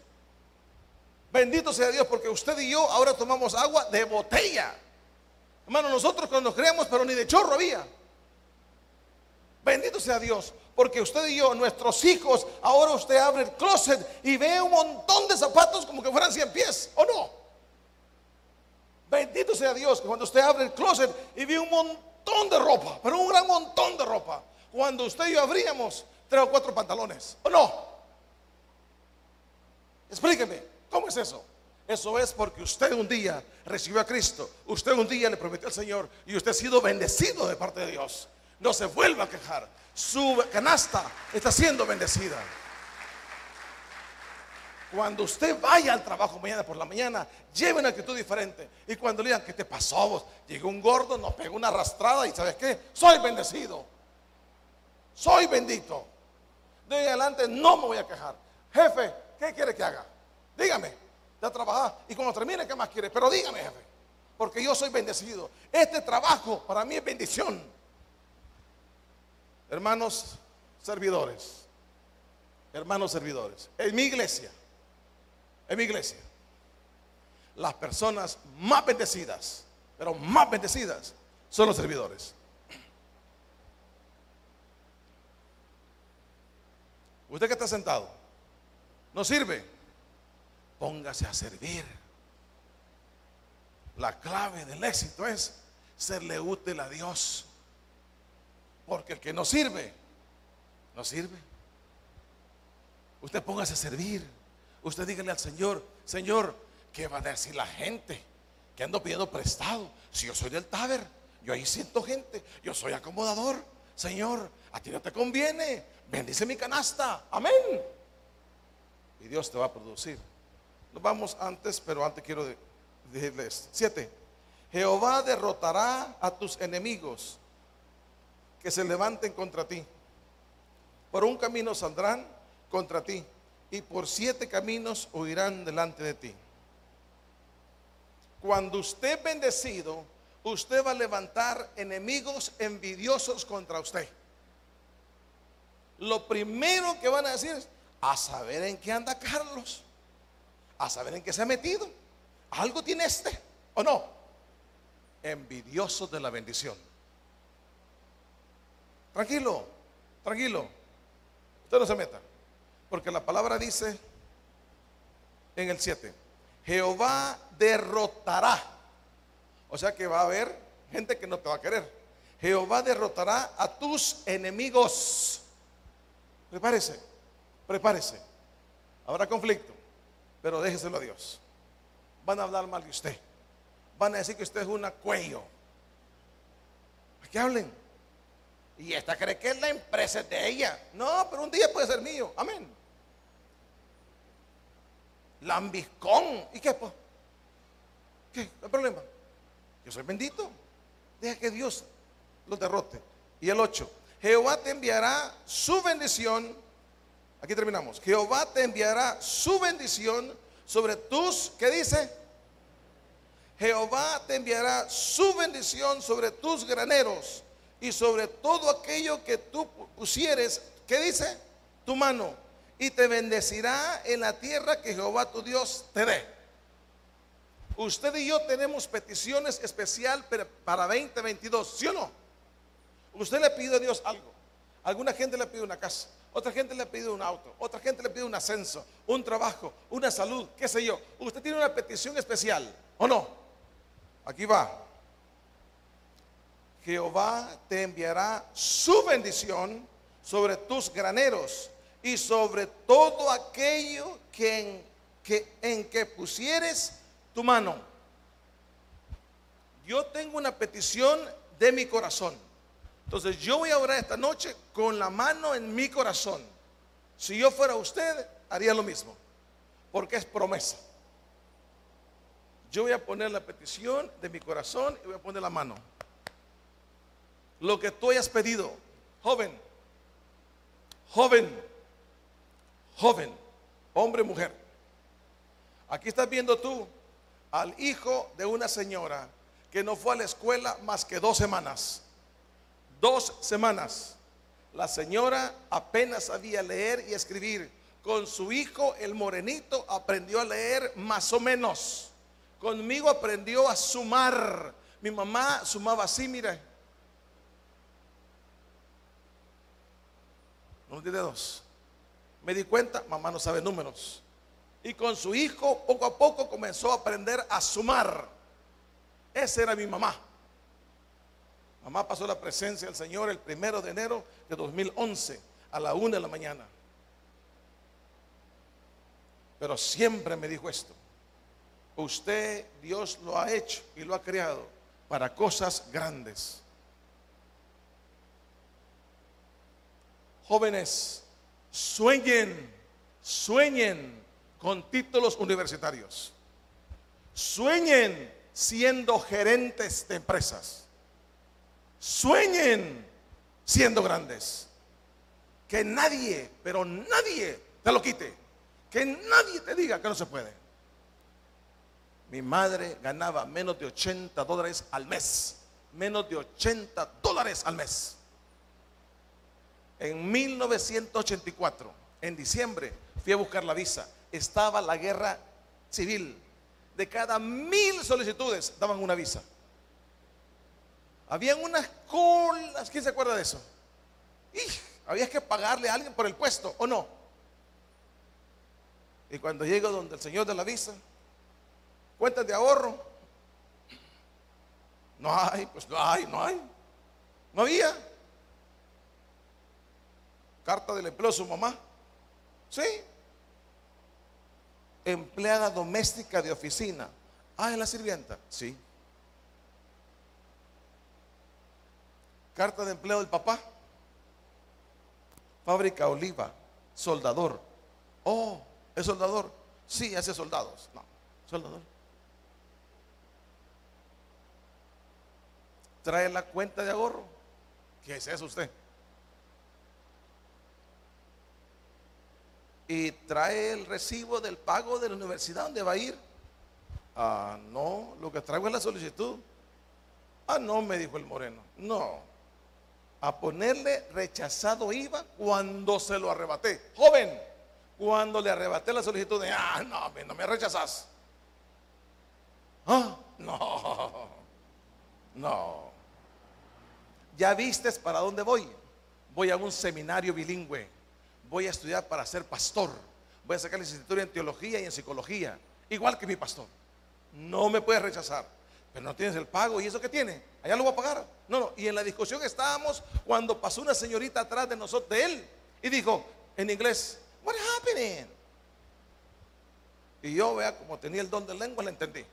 Bendito sea Dios porque usted y yo ahora tomamos agua de botella. Hermano, nosotros cuando creemos, pero ni de chorro había. Bendito sea Dios, porque usted y yo, nuestros hijos, ahora usted abre el closet y ve un montón de zapatos como que fueran 100 pies, ¿o no? Bendito sea Dios, que cuando usted abre el closet y ve un montón de ropa, pero un gran montón de ropa. Cuando usted y yo abríamos tres o cuatro pantalones, ¿o no? Explíqueme, ¿cómo es eso? Eso es porque usted un día recibió a Cristo, usted un día le prometió al Señor y usted ha sido bendecido de parte de Dios. No se vuelva a quejar. Su canasta está siendo bendecida. Cuando usted vaya al trabajo mañana por la mañana, lleve una actitud diferente. Y cuando le digan, ¿qué te pasó vos? Llegó un gordo, nos pegó una arrastrada y ¿sabes qué? Soy bendecido. Soy bendito. De en adelante no me voy a quejar. Jefe, ¿qué quiere que haga? Dígame. Ya trabajar. Y cuando termine, ¿qué más quiere? Pero dígame, jefe. Porque yo soy bendecido. Este trabajo para mí es bendición. Hermanos servidores. Hermanos servidores. En mi iglesia en mi iglesia, las personas más bendecidas, pero más bendecidas, son los servidores. Usted que está sentado, no sirve. Póngase a servir. La clave del éxito es serle útil a Dios. Porque el que no sirve, no sirve. Usted póngase a servir. Usted dígale al Señor, Señor, ¿qué va a decir la gente? Que ando pidiendo prestado. Si yo soy del taber, yo ahí siento gente, yo soy acomodador. Señor, a ti no te conviene. Bendice mi canasta. Amén. Y Dios te va a producir. Nos vamos antes, pero antes quiero decirles. Siete. Jehová derrotará a tus enemigos que se levanten contra ti. Por un camino saldrán contra ti y por siete caminos huirán delante de ti. Cuando usted bendecido, usted va a levantar enemigos envidiosos contra usted. Lo primero que van a decir es, a saber en qué anda Carlos, a saber en qué se ha metido. Algo tiene este, ¿o no? Envidiosos de la bendición. Tranquilo, tranquilo. Usted no se meta. Porque la palabra dice en el 7, Jehová derrotará. O sea que va a haber gente que no te va a querer. Jehová derrotará a tus enemigos. Prepárese, prepárese. Habrá conflicto, pero déjeselo a Dios. Van a hablar mal de usted. Van a decir que usted es una cuello. ¿A qué hablen? Y esta cree que es la empresa de ella. No, pero un día puede ser mío. Amén. Lambiscón. ¿Y qué? pues? ¿Qué? ¿No hay problema? Yo soy bendito. Deja que Dios los derrote. Y el 8. Jehová te enviará su bendición. Aquí terminamos. Jehová te enviará su bendición sobre tus, ¿qué dice? Jehová te enviará su bendición sobre tus graneros y sobre todo aquello que tú pusieres, ¿qué dice? Tu mano. Y te bendecirá en la tierra que Jehová tu Dios te dé. Usted y yo tenemos peticiones especial para 2022, ¿sí o no? Usted le pide a Dios algo. Alguna gente le pide una casa, otra gente le pide un auto, otra gente le pide un ascenso, un trabajo, una salud, qué sé yo. Usted tiene una petición especial, ¿o no? Aquí va. Jehová te enviará su bendición sobre tus graneros y sobre todo aquello que en que, en que pusieres tu mano. Yo tengo una petición de mi corazón. Entonces yo voy a orar esta noche con la mano en mi corazón. Si yo fuera usted, haría lo mismo, porque es promesa. Yo voy a poner la petición de mi corazón y voy a poner la mano lo que tú hayas pedido, joven, joven, joven, hombre, mujer. Aquí estás viendo tú al hijo de una señora que no fue a la escuela más que dos semanas. Dos semanas. La señora apenas sabía leer y escribir. Con su hijo, el morenito, aprendió a leer más o menos. Conmigo aprendió a sumar. Mi mamá sumaba así, mire. no tiene dos. Me di cuenta, mamá no sabe números. Y con su hijo poco a poco comenzó a aprender a sumar. Esa era mi mamá. Mamá pasó la presencia del Señor el primero de enero de 2011 a la una de la mañana. Pero siempre me dijo esto. Usted, Dios lo ha hecho y lo ha creado para cosas grandes. Jóvenes, sueñen, sueñen con títulos universitarios. Sueñen siendo gerentes de empresas. Sueñen siendo grandes. Que nadie, pero nadie te lo quite. Que nadie te diga que no se puede. Mi madre ganaba menos de 80 dólares al mes. Menos de 80 dólares al mes. En 1984, en diciembre, fui a buscar la visa. Estaba la guerra civil. De cada mil solicitudes daban una visa. Habían unas colas. ¿Quién se acuerda de eso? Y había que pagarle a alguien por el puesto, ¿o no? Y cuando llego donde el señor de la visa, cuentas de ahorro. No hay, pues no hay, no hay. No había. Carta del empleo su mamá. Sí. Empleada doméstica de oficina. Ah, es la sirvienta. Sí. Carta de empleo del papá. Fábrica Oliva. Soldador. Oh, ¿es soldador? Sí, hace soldados. No, soldador. Trae la cuenta de ahorro. ¿Qué es eso usted? Y trae el recibo del pago de la universidad donde va a ir. Ah, no, lo que traigo es la solicitud. Ah, no, me dijo el moreno. No. A ponerle rechazado iba cuando se lo arrebaté. Joven, cuando le arrebaté la solicitud de, ah, no, no me rechazas. Ah, no, *laughs* no. Ya vistes para dónde voy. Voy a un seminario bilingüe. Voy a estudiar para ser pastor. Voy a sacar licenciatura en teología y en psicología. Igual que mi pastor. No me puedes rechazar. Pero no tienes el pago. ¿Y eso qué tiene? Allá lo voy a pagar. No, no. Y en la discusión estábamos cuando pasó una señorita atrás de nosotros, de él. Y dijo en inglés, What happening? Y yo, vea, como tenía el don de lengua, le entendí.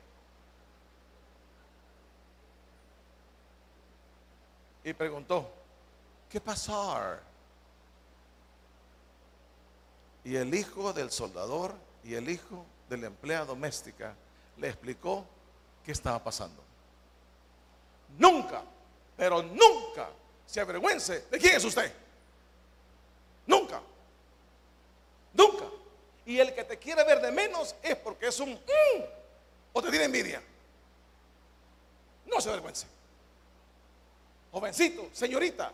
Y preguntó, ¿qué pasó? Y el hijo del soldador y el hijo de la empleada doméstica le explicó qué estaba pasando. Nunca, pero nunca se avergüence de quién es usted. Nunca. Nunca. Y el que te quiere ver de menos es porque es un mm, o te tiene envidia. No se avergüence. Jovencito, señorita.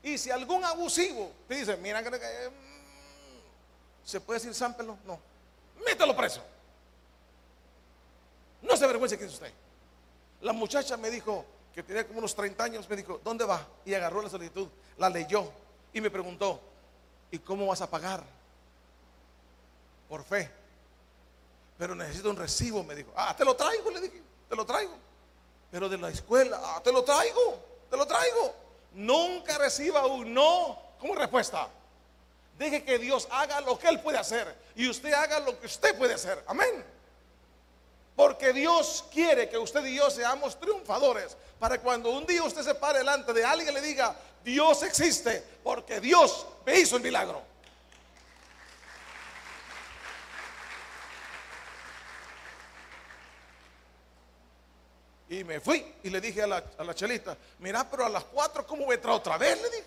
Y si algún abusivo te dice, mira, mm, ¿se puede decir zámpelo? No. Mételo preso. No se avergüence que es usted. La muchacha me dijo, que tenía como unos 30 años, me dijo, ¿dónde va? Y agarró la solicitud, la leyó y me preguntó, ¿y cómo vas a pagar? por fe. Pero necesito un recibo, me dijo. Ah, te lo traigo, le dije, te lo traigo. Pero de la escuela, ah, te lo traigo, te lo traigo. Nunca reciba un no como respuesta. Deje que Dios haga lo que Él puede hacer y usted haga lo que usted puede hacer. Amén. Porque Dios quiere que usted y yo seamos triunfadores. Para cuando un día usted se pare delante de alguien le diga, Dios existe, porque Dios me hizo el milagro. Y me fui y le dije a la, a chelita, mira, pero a las cuatro, ¿cómo entrar otra vez? Le dije.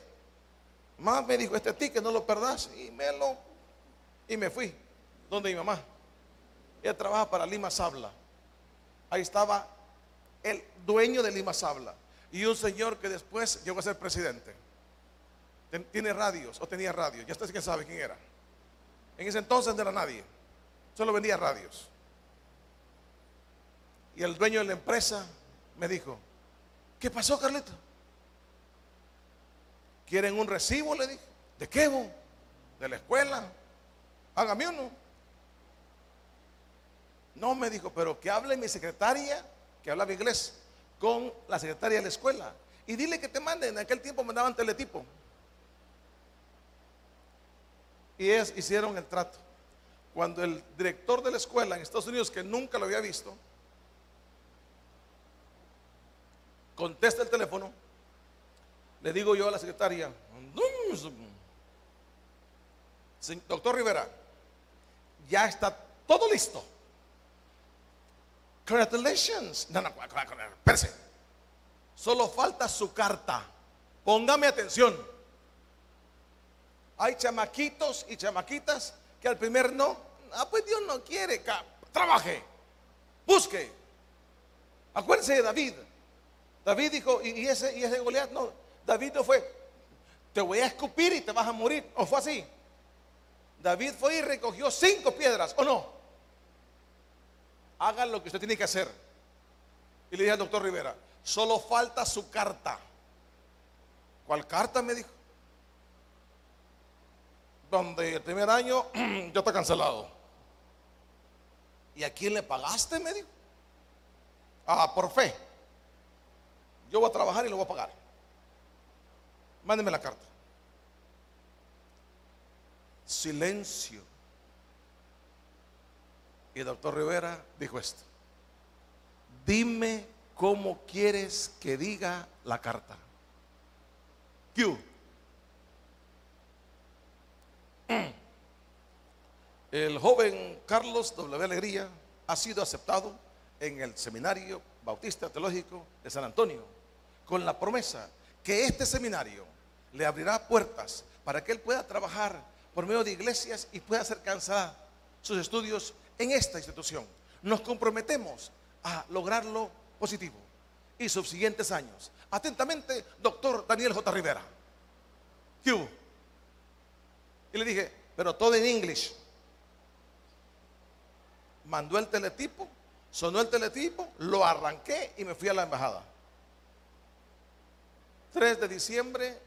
Más me dijo, este ticket no lo perdás. Y me lo... Y me fui. Donde mi mamá. Ella trabaja para Lima Sabla. Ahí estaba el dueño de Lima Sabla. Y un señor que después llegó a ser presidente. Tiene radios, o tenía radios. Ya usted que sabe quién era. En ese entonces no era nadie. Solo vendía radios. Y el dueño de la empresa me dijo, ¿qué pasó, Carlito? ¿Quieren un recibo? Le dije. ¿De qué? ¿De la escuela? Hágame uno. No me dijo, pero que hable mi secretaria, que hablaba inglés, con la secretaria de la escuela. Y dile que te manden. En aquel tiempo me daban teletipo. Y ellos hicieron el trato. Cuando el director de la escuela en Estados Unidos, que nunca lo había visto, contesta el teléfono, le digo yo a la secretaria, doctor Rivera, ya está todo listo. Congratulations. No, no, espérese. Solo falta su carta. Póngame atención. Hay chamaquitos y chamaquitas que al primer no, ah, pues Dios no quiere, trabaje, busque. Acuérdense de David. David dijo, ¿y ese, y ese Goliat? No, David no fue, te voy a escupir y te vas a morir. ¿O fue así? David fue y recogió cinco piedras, ¿o no? Hagan lo que usted tiene que hacer. Y le dije al doctor Rivera, solo falta su carta. ¿Cuál carta? Me dijo. Donde el primer año *clears throat* ya está cancelado. ¿y a quién le pagaste? Me dijo. Ah, por fe. Yo voy a trabajar y lo voy a pagar. Mándeme la carta. Silencio. Y el doctor Rivera dijo esto. Dime cómo quieres que diga la carta. Q. El joven Carlos W. Alegría ha sido aceptado en el Seminario Bautista Teológico de San Antonio con la promesa que este seminario le abrirá puertas para que él pueda trabajar por medio de iglesias y pueda hacer cansar sus estudios en esta institución. Nos comprometemos a lograrlo positivo y sus siguientes años. Atentamente, doctor Daniel J. Rivera. ¿Qué Y le dije, pero todo en inglés. Mandó el teletipo, sonó el teletipo, lo arranqué y me fui a la embajada. 3 de diciembre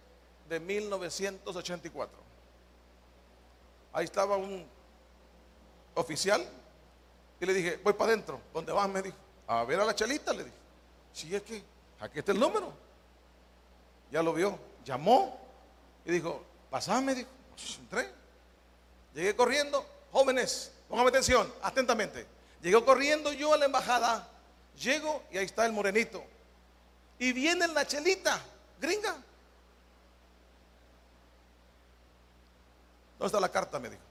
de 1984. Ahí estaba un oficial y le dije, voy para adentro. ¿Dónde vas? Me dijo. A ver a la chalita, le dije. Sí, es que aquí está el número. Ya lo vio. Llamó y dijo, pasame, dijo. Entré. Llegué corriendo. Jóvenes, póngame atención, atentamente. Llegó corriendo yo a la embajada. Llego y ahí está el morenito. Y viene la chelita, gringa. ¿Dónde está la carta? Me dijo.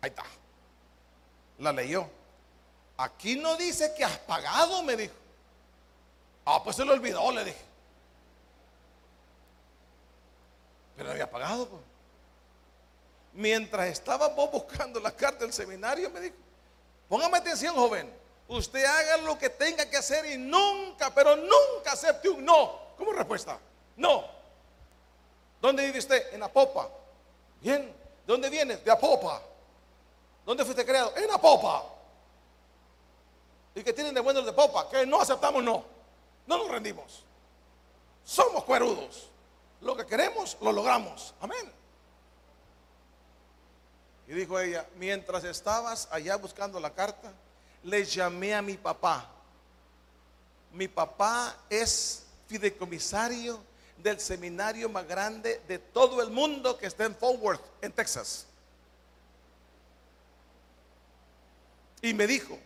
Ahí está. La leyó. Aquí no dice que has pagado, me dijo. Ah, pues se lo olvidó, le dije. Pero había pagado. Pues. Mientras estaba vos buscando la carta del seminario, me dijo, póngame atención, joven. Usted haga lo que tenga que hacer y nunca, pero nunca acepte un no como respuesta. No. ¿Dónde vive usted? En Apopa. Bien. ¿De dónde viene? De Apopa. ¿Dónde fuiste creado? En Apopa. ¿Y que tienen de bueno de Popa? Que no aceptamos no. No nos rendimos. Somos cuerudos. Lo que queremos, lo logramos. Amén. Y dijo ella, mientras estabas allá buscando la carta, le llamé a mi papá. Mi papá es fideicomisario del seminario más grande de todo el mundo que está en Fort Worth, en Texas. Y me dijo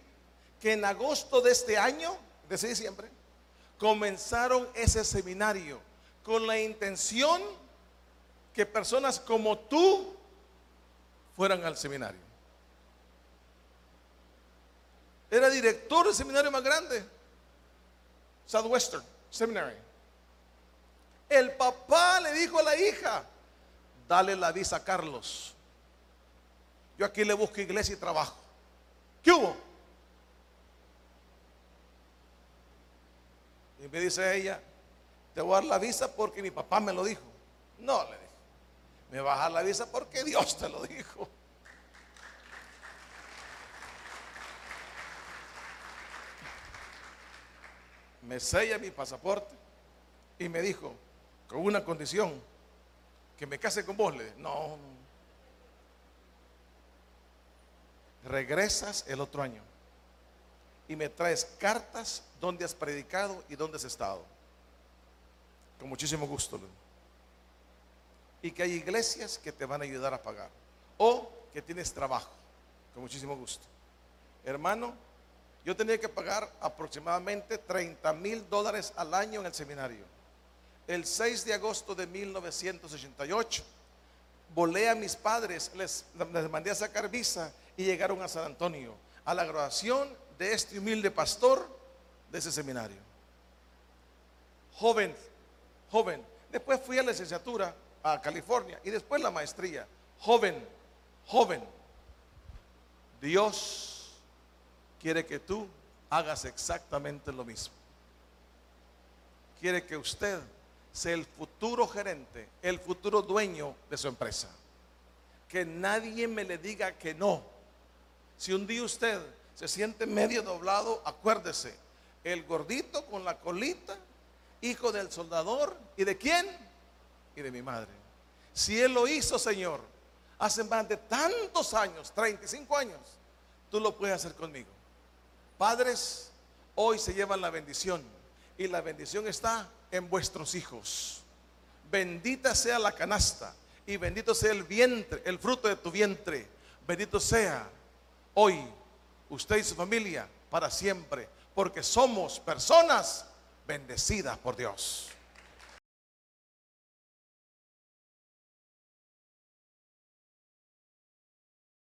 que en agosto de este año, de ese diciembre, comenzaron ese seminario con la intención que personas como tú fueran al seminario. Era director del seminario más grande, Southwestern Seminary. El papá le dijo a la hija, dale la visa a Carlos. Yo aquí le busco iglesia y trabajo. ¿Qué hubo? Y me dice ella, te voy a dar la visa porque mi papá me lo dijo. No, le dije, me vas a dar la visa porque Dios te lo dijo. Me sella mi pasaporte y me dijo, con una condición, que me case con vos. Le dije, no, regresas el otro año y me traes cartas donde has predicado y donde has estado. Con muchísimo gusto. Y que hay iglesias que te van a ayudar a pagar. O que tienes trabajo. Con muchísimo gusto. Hermano, yo tenía que pagar aproximadamente 30 mil dólares al año en el seminario. El 6 de agosto de 1988 volé a mis padres, les, les mandé a sacar visa y llegaron a San Antonio, a la graduación de este humilde pastor de ese seminario. Joven, joven. Después fui a la licenciatura a California y después la maestría. Joven, joven. Dios quiere que tú hagas exactamente lo mismo. Quiere que usted sea el futuro gerente, el futuro dueño de su empresa. Que nadie me le diga que no. Si un día usted se siente medio doblado, acuérdese, el gordito con la colita, hijo del soldador, ¿y de quién? Y de mi madre. Si Él lo hizo, Señor, hace más de tantos años, 35 años, tú lo puedes hacer conmigo. Padres, hoy se llevan la bendición y la bendición está en vuestros hijos. Bendita sea la canasta y bendito sea el vientre, el fruto de tu vientre. Bendito sea hoy, usted y su familia, para siempre, porque somos personas bendecidas por Dios.